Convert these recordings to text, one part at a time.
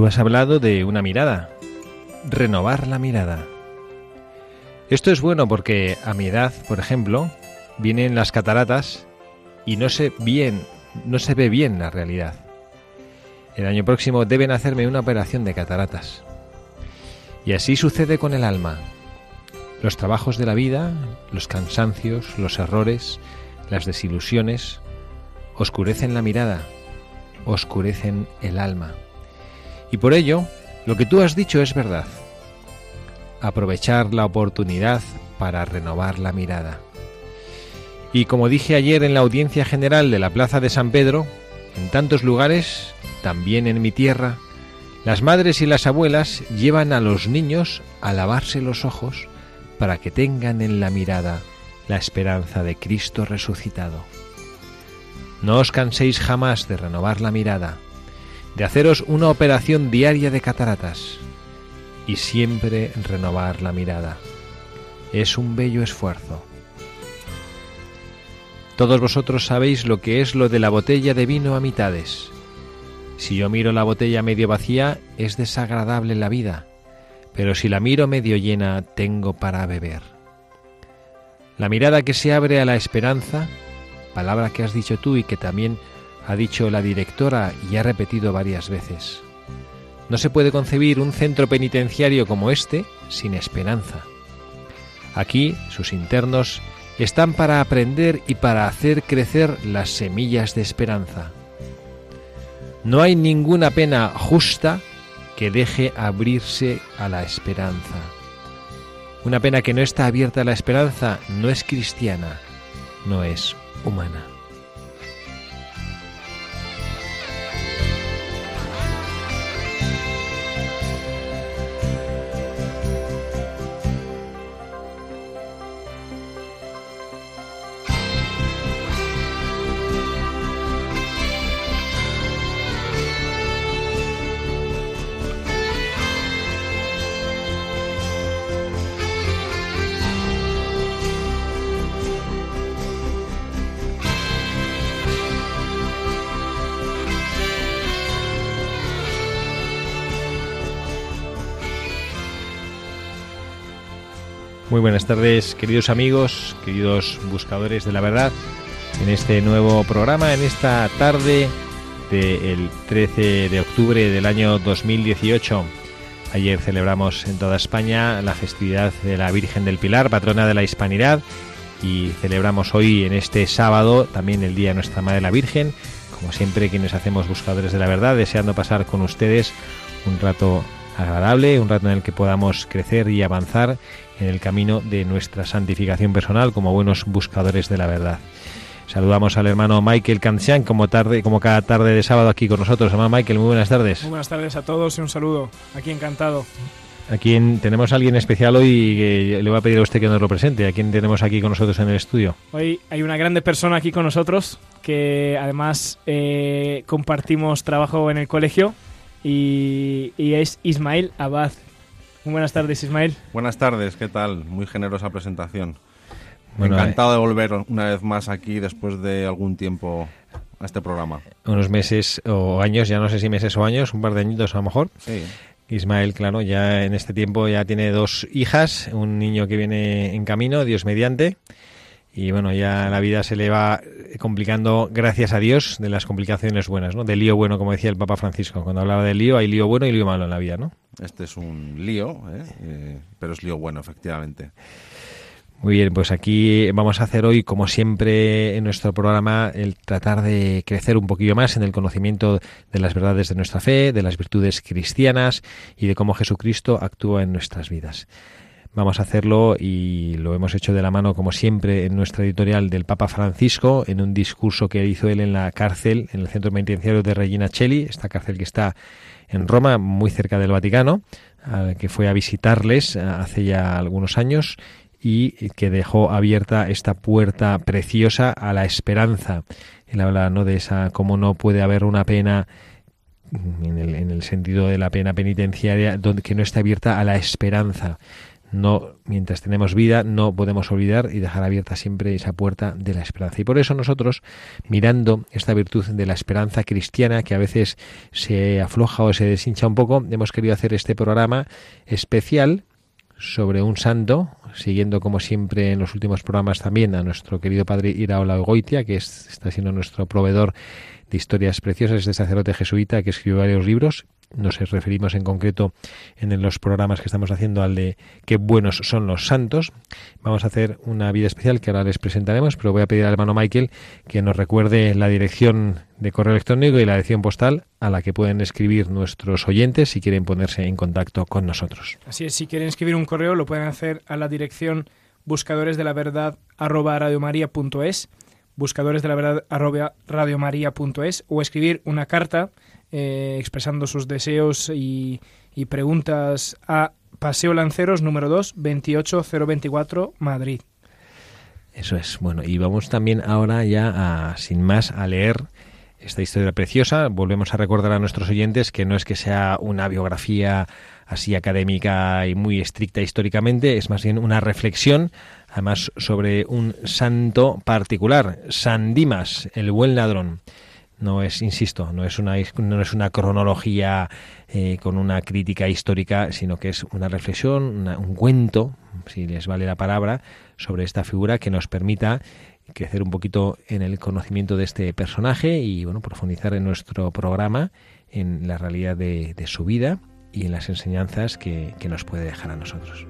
Tú has hablado de una mirada, renovar la mirada. Esto es bueno porque a mi edad, por ejemplo, vienen las cataratas y no sé bien, no se ve bien la realidad. El año próximo deben hacerme una operación de cataratas. Y así sucede con el alma. Los trabajos de la vida, los cansancios, los errores, las desilusiones, oscurecen la mirada, oscurecen el alma. Y por ello, lo que tú has dicho es verdad. Aprovechar la oportunidad para renovar la mirada. Y como dije ayer en la audiencia general de la Plaza de San Pedro, en tantos lugares, también en mi tierra, las madres y las abuelas llevan a los niños a lavarse los ojos para que tengan en la mirada la esperanza de Cristo resucitado. No os canséis jamás de renovar la mirada, de haceros una operación diaria de cataratas y siempre renovar la mirada. Es un bello esfuerzo. Todos vosotros sabéis lo que es lo de la botella de vino a mitades. Si yo miro la botella medio vacía, es desagradable la vida, pero si la miro medio llena, tengo para beber. La mirada que se abre a la esperanza, palabra que has dicho tú y que también ha dicho la directora y ha repetido varias veces. No se puede concebir un centro penitenciario como este sin esperanza. Aquí sus internos están para aprender y para hacer crecer las semillas de esperanza. No hay ninguna pena justa que deje abrirse a la esperanza. Una pena que no está abierta a la esperanza no es cristiana, no es humana. Muy buenas tardes, queridos amigos, queridos buscadores de la verdad, en este nuevo programa, en esta tarde del 13 de octubre del año 2018. Ayer celebramos en toda España la festividad de la Virgen del Pilar, patrona de la Hispanidad, y celebramos hoy en este sábado también el Día de Nuestra Madre la Virgen, como siempre quienes hacemos buscadores de la verdad, deseando pasar con ustedes un rato agradable, un rato en el que podamos crecer y avanzar en el camino de nuestra santificación personal como buenos buscadores de la verdad. Saludamos al hermano Michael Kansian como tarde, como cada tarde de sábado aquí con nosotros. Hermano Michael, muy buenas tardes. Muy buenas tardes a todos y un saludo. Aquí encantado. Aquí tenemos a alguien especial hoy que le voy a pedir a usted que nos lo presente. ¿A quién tenemos aquí con nosotros en el estudio? Hoy hay una grande persona aquí con nosotros que además eh, compartimos trabajo en el colegio y, y es Ismael Abad. Muy buenas tardes, Ismael. Buenas tardes, ¿qué tal? Muy generosa presentación. Bueno, Encantado de volver una vez más aquí después de algún tiempo a este programa. Unos meses o años, ya no sé si meses o años, un par de añitos a lo mejor. Sí. Ismael, claro, ya en este tiempo ya tiene dos hijas, un niño que viene en camino, Dios mediante, y bueno, ya la vida se le va complicando, gracias a Dios, de las complicaciones buenas, ¿no? Del lío bueno, como decía el Papa Francisco. Cuando hablaba del lío, hay lío bueno y lío malo en la vida, ¿no? Este es un lío, ¿eh? Eh, pero es lío bueno, efectivamente. Muy bien, pues aquí vamos a hacer hoy, como siempre en nuestro programa, el tratar de crecer un poquillo más en el conocimiento de las verdades de nuestra fe, de las virtudes cristianas y de cómo Jesucristo actúa en nuestras vidas. Vamos a hacerlo y lo hemos hecho de la mano, como siempre, en nuestra editorial del Papa Francisco, en un discurso que hizo él en la cárcel, en el centro penitenciario de Regina Cheli, esta cárcel que está en Roma, muy cerca del Vaticano, que fue a visitarles hace ya algunos años y que dejó abierta esta puerta preciosa a la esperanza. Él habla ¿no? de esa, cómo no puede haber una pena en el, en el sentido de la pena penitenciaria donde, que no esté abierta a la esperanza no mientras tenemos vida no podemos olvidar y dejar abierta siempre esa puerta de la esperanza. Y por eso nosotros mirando esta virtud de la esperanza cristiana que a veces se afloja o se deshincha un poco hemos querido hacer este programa especial sobre un santo siguiendo como siempre en los últimos programas también a nuestro querido padre Iraola Goitia que está siendo nuestro proveedor de historias preciosas este sacerdote jesuita que escribió varios libros nos referimos en concreto en los programas que estamos haciendo al de qué buenos son los santos. Vamos a hacer una vida especial que ahora les presentaremos, pero voy a pedir al hermano Michael que nos recuerde la dirección de correo electrónico y la dirección postal a la que pueden escribir nuestros oyentes si quieren ponerse en contacto con nosotros. Así es, si quieren escribir un correo lo pueden hacer a la dirección buscadores de la verdad arroba buscadores de la verdad arroba radiomaria.es o escribir una carta eh, expresando sus deseos y, preguntas a Paseo Lanceros número 2, 28024, Madrid. Eso es. Bueno, y vamos también ahora ya a, sin más, a leer esta historia preciosa. Volvemos a recordar a nuestros oyentes que no es que sea una biografía así académica y muy estricta históricamente, es más bien una reflexión, además sobre un santo particular, San Dimas, el buen ladrón. No es, insisto, no es una, no es una cronología eh, con una crítica histórica, sino que es una reflexión, un cuento, si les vale la palabra, sobre esta figura que nos permita crecer un poquito en el conocimiento de este personaje y bueno profundizar en nuestro programa en la realidad de, su vida y en las enseñanzas que nos puede dejar a nosotros.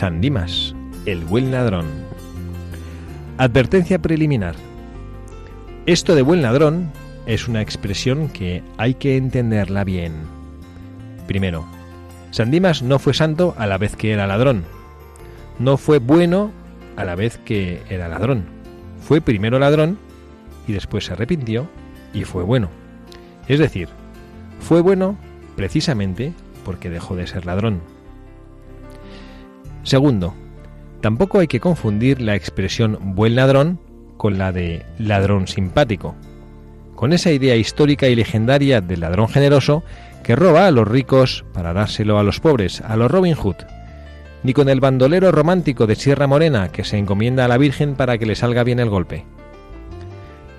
San Dimas, el buen ladrón. Advertencia preliminar. Esto de buen ladrón es una expresión que hay que entenderla bien. Primero, San Dimas no fue santo a la vez que era ladrón. No fue bueno a la vez que era ladrón. Fue primero ladrón y después se arrepintió y fue bueno. Es decir, fue bueno precisamente porque dejó de ser ladrón. Segundo, tampoco hay que confundir la expresión buen ladrón con la de ladrón simpático, con esa idea histórica y legendaria del ladrón generoso que roba a los ricos para dárselo a los pobres, a los Robin Hood, ni con el bandolero romántico de Sierra Morena que se encomienda a la Virgen para que le salga bien el golpe.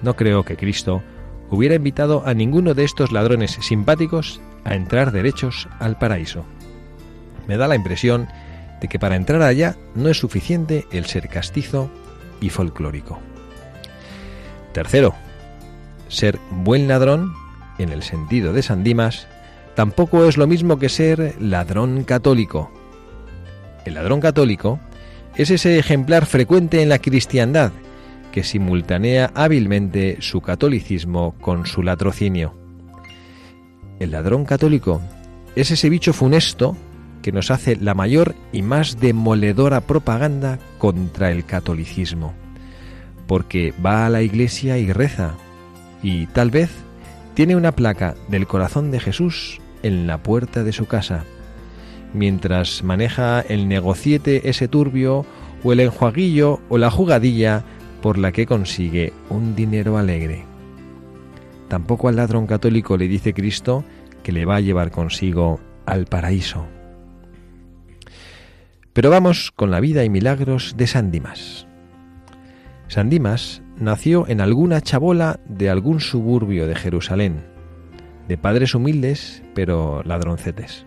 No creo que Cristo hubiera invitado a ninguno de estos ladrones simpáticos a entrar derechos al paraíso. Me da la impresión de que para entrar allá no es suficiente el ser castizo y folclórico. Tercero, ser buen ladrón, en el sentido de San Dimas, tampoco es lo mismo que ser ladrón católico. El ladrón católico es ese ejemplar frecuente en la cristiandad que simultanea hábilmente su catolicismo con su latrocinio. El ladrón católico es ese bicho funesto que nos hace la mayor y más demoledora propaganda contra el catolicismo, porque va a la iglesia y reza, y tal vez tiene una placa del corazón de Jesús en la puerta de su casa, mientras maneja el negociete ese turbio o el enjuaguillo o la jugadilla por la que consigue un dinero alegre. tampoco al ladrón católico le dice Cristo que le va a llevar consigo al paraíso. Pero vamos con la vida y milagros de San Dimas. San Dimas nació en alguna chabola de algún suburbio de Jerusalén, de padres humildes pero ladroncetes.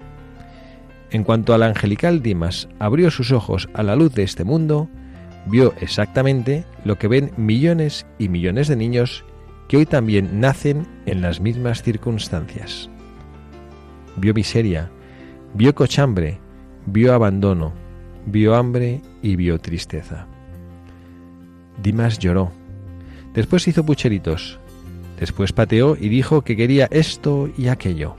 En cuanto al angelical Dimas abrió sus ojos a la luz de este mundo, vio exactamente lo que ven millones y millones de niños que hoy también nacen en las mismas circunstancias. Vio miseria, vio cochambre, vio abandono, vio hambre y vio tristeza. Dimas lloró. Después hizo pucheritos. Después pateó y dijo que quería esto y aquello.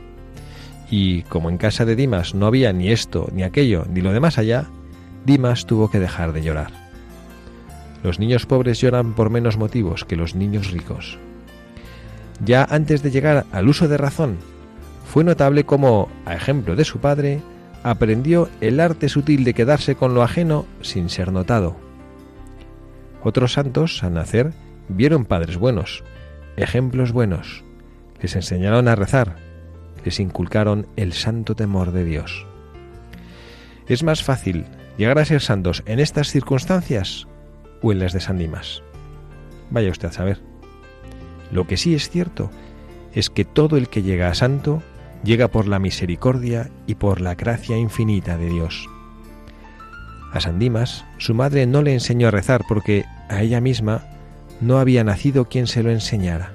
Y como en casa de Dimas no había ni esto, ni aquello, ni lo demás allá, Dimas tuvo que dejar de llorar. Los niños pobres lloran por menos motivos que los niños ricos. Ya antes de llegar al uso de razón, fue notable cómo, a ejemplo de su padre, aprendió el arte sutil de quedarse con lo ajeno sin ser notado. Otros santos, al nacer, vieron padres buenos, ejemplos buenos, les enseñaron a rezar, les inculcaron el santo temor de Dios. ¿Es más fácil llegar a ser santos en estas circunstancias o en las de San Dimas? Vaya usted a saber. Lo que sí es cierto es que todo el que llega a santo llega por la misericordia y por la gracia infinita de Dios. A San Dimas, su madre no le enseñó a rezar porque a ella misma no había nacido quien se lo enseñara.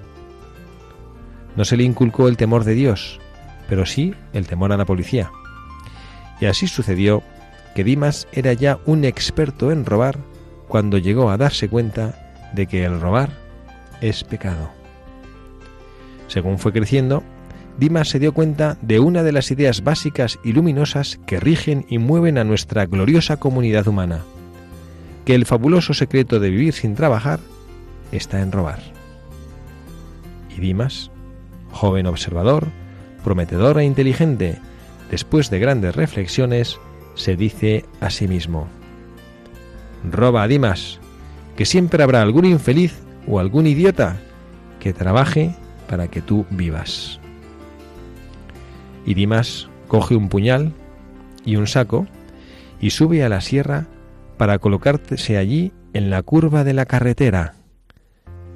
No se le inculcó el temor de Dios, pero sí el temor a la policía. Y así sucedió que Dimas era ya un experto en robar cuando llegó a darse cuenta de que el robar es pecado. Según fue creciendo, Dimas se dio cuenta de una de las ideas básicas y luminosas que rigen y mueven a nuestra gloriosa comunidad humana, que el fabuloso secreto de vivir sin trabajar está en robar. Y Dimas, joven observador, prometedor e inteligente, después de grandes reflexiones, se dice a sí mismo, Roba, Dimas, que siempre habrá algún infeliz o algún idiota que trabaje para que tú vivas. Y Dimas coge un puñal y un saco y sube a la sierra para colocarse allí en la curva de la carretera.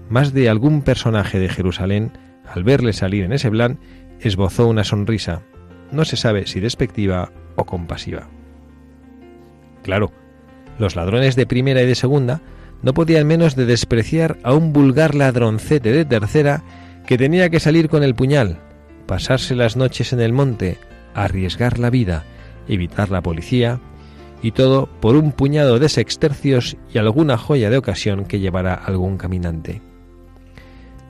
Más de algún personaje de Jerusalén, al verle salir en ese plan, esbozó una sonrisa, no se sabe si despectiva o compasiva. Claro, los ladrones de primera y de segunda no podían menos de despreciar a un vulgar ladroncete de tercera que tenía que salir con el puñal, pasarse las noches en el monte, arriesgar la vida, evitar la policía, y todo por un puñado de sextercios y alguna joya de ocasión que llevara algún caminante.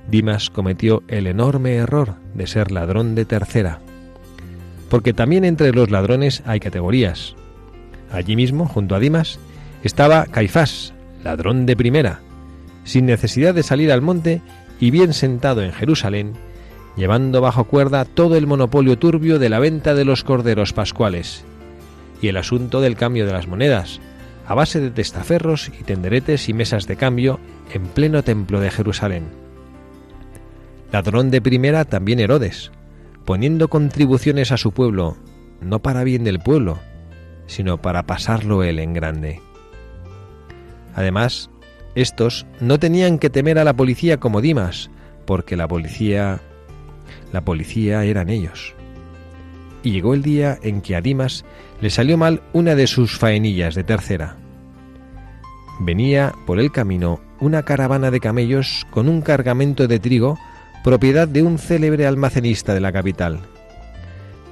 Dimas cometió el enorme error de ser ladrón de tercera, porque también entre los ladrones hay categorías. Allí mismo, junto a Dimas, estaba Caifás, ladrón de primera, sin necesidad de salir al monte y bien sentado en Jerusalén, llevando bajo cuerda todo el monopolio turbio de la venta de los corderos pascuales, y el asunto del cambio de las monedas, a base de testaferros y tenderetes y mesas de cambio en pleno templo de Jerusalén. Ladrón de primera también Herodes, poniendo contribuciones a su pueblo, no para bien del pueblo, sino para pasarlo él en grande. Además, estos no tenían que temer a la policía como Dimas, porque la policía la policía eran ellos y llegó el día en que a Dimas le salió mal una de sus faenillas de tercera. Venía por el camino una caravana de camellos con un cargamento de trigo propiedad de un célebre almacenista de la capital.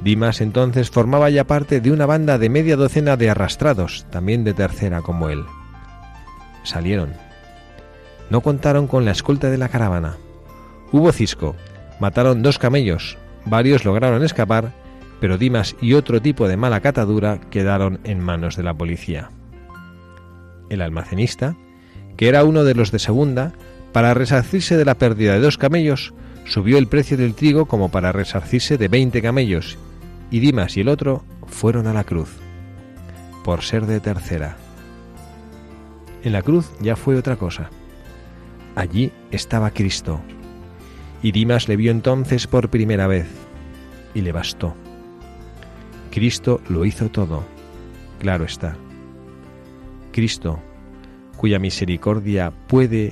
Dimas entonces formaba ya parte de una banda de media docena de arrastrados, también de tercera como él. Salieron. No contaron con la escolta de la caravana. Hubo cisco. Mataron dos camellos. Varios lograron escapar pero Dimas y otro tipo de mala catadura quedaron en manos de la policía. El almacenista, que era uno de los de segunda, para resarcirse de la pérdida de dos camellos, subió el precio del trigo como para resarcirse de veinte camellos, y Dimas y el otro fueron a la cruz, por ser de tercera. En la cruz ya fue otra cosa. Allí estaba Cristo, Y Dimas le vio entonces por primera vez y le bastó. Cristo lo hizo todo, claro está. Cristo, cuya misericordia puede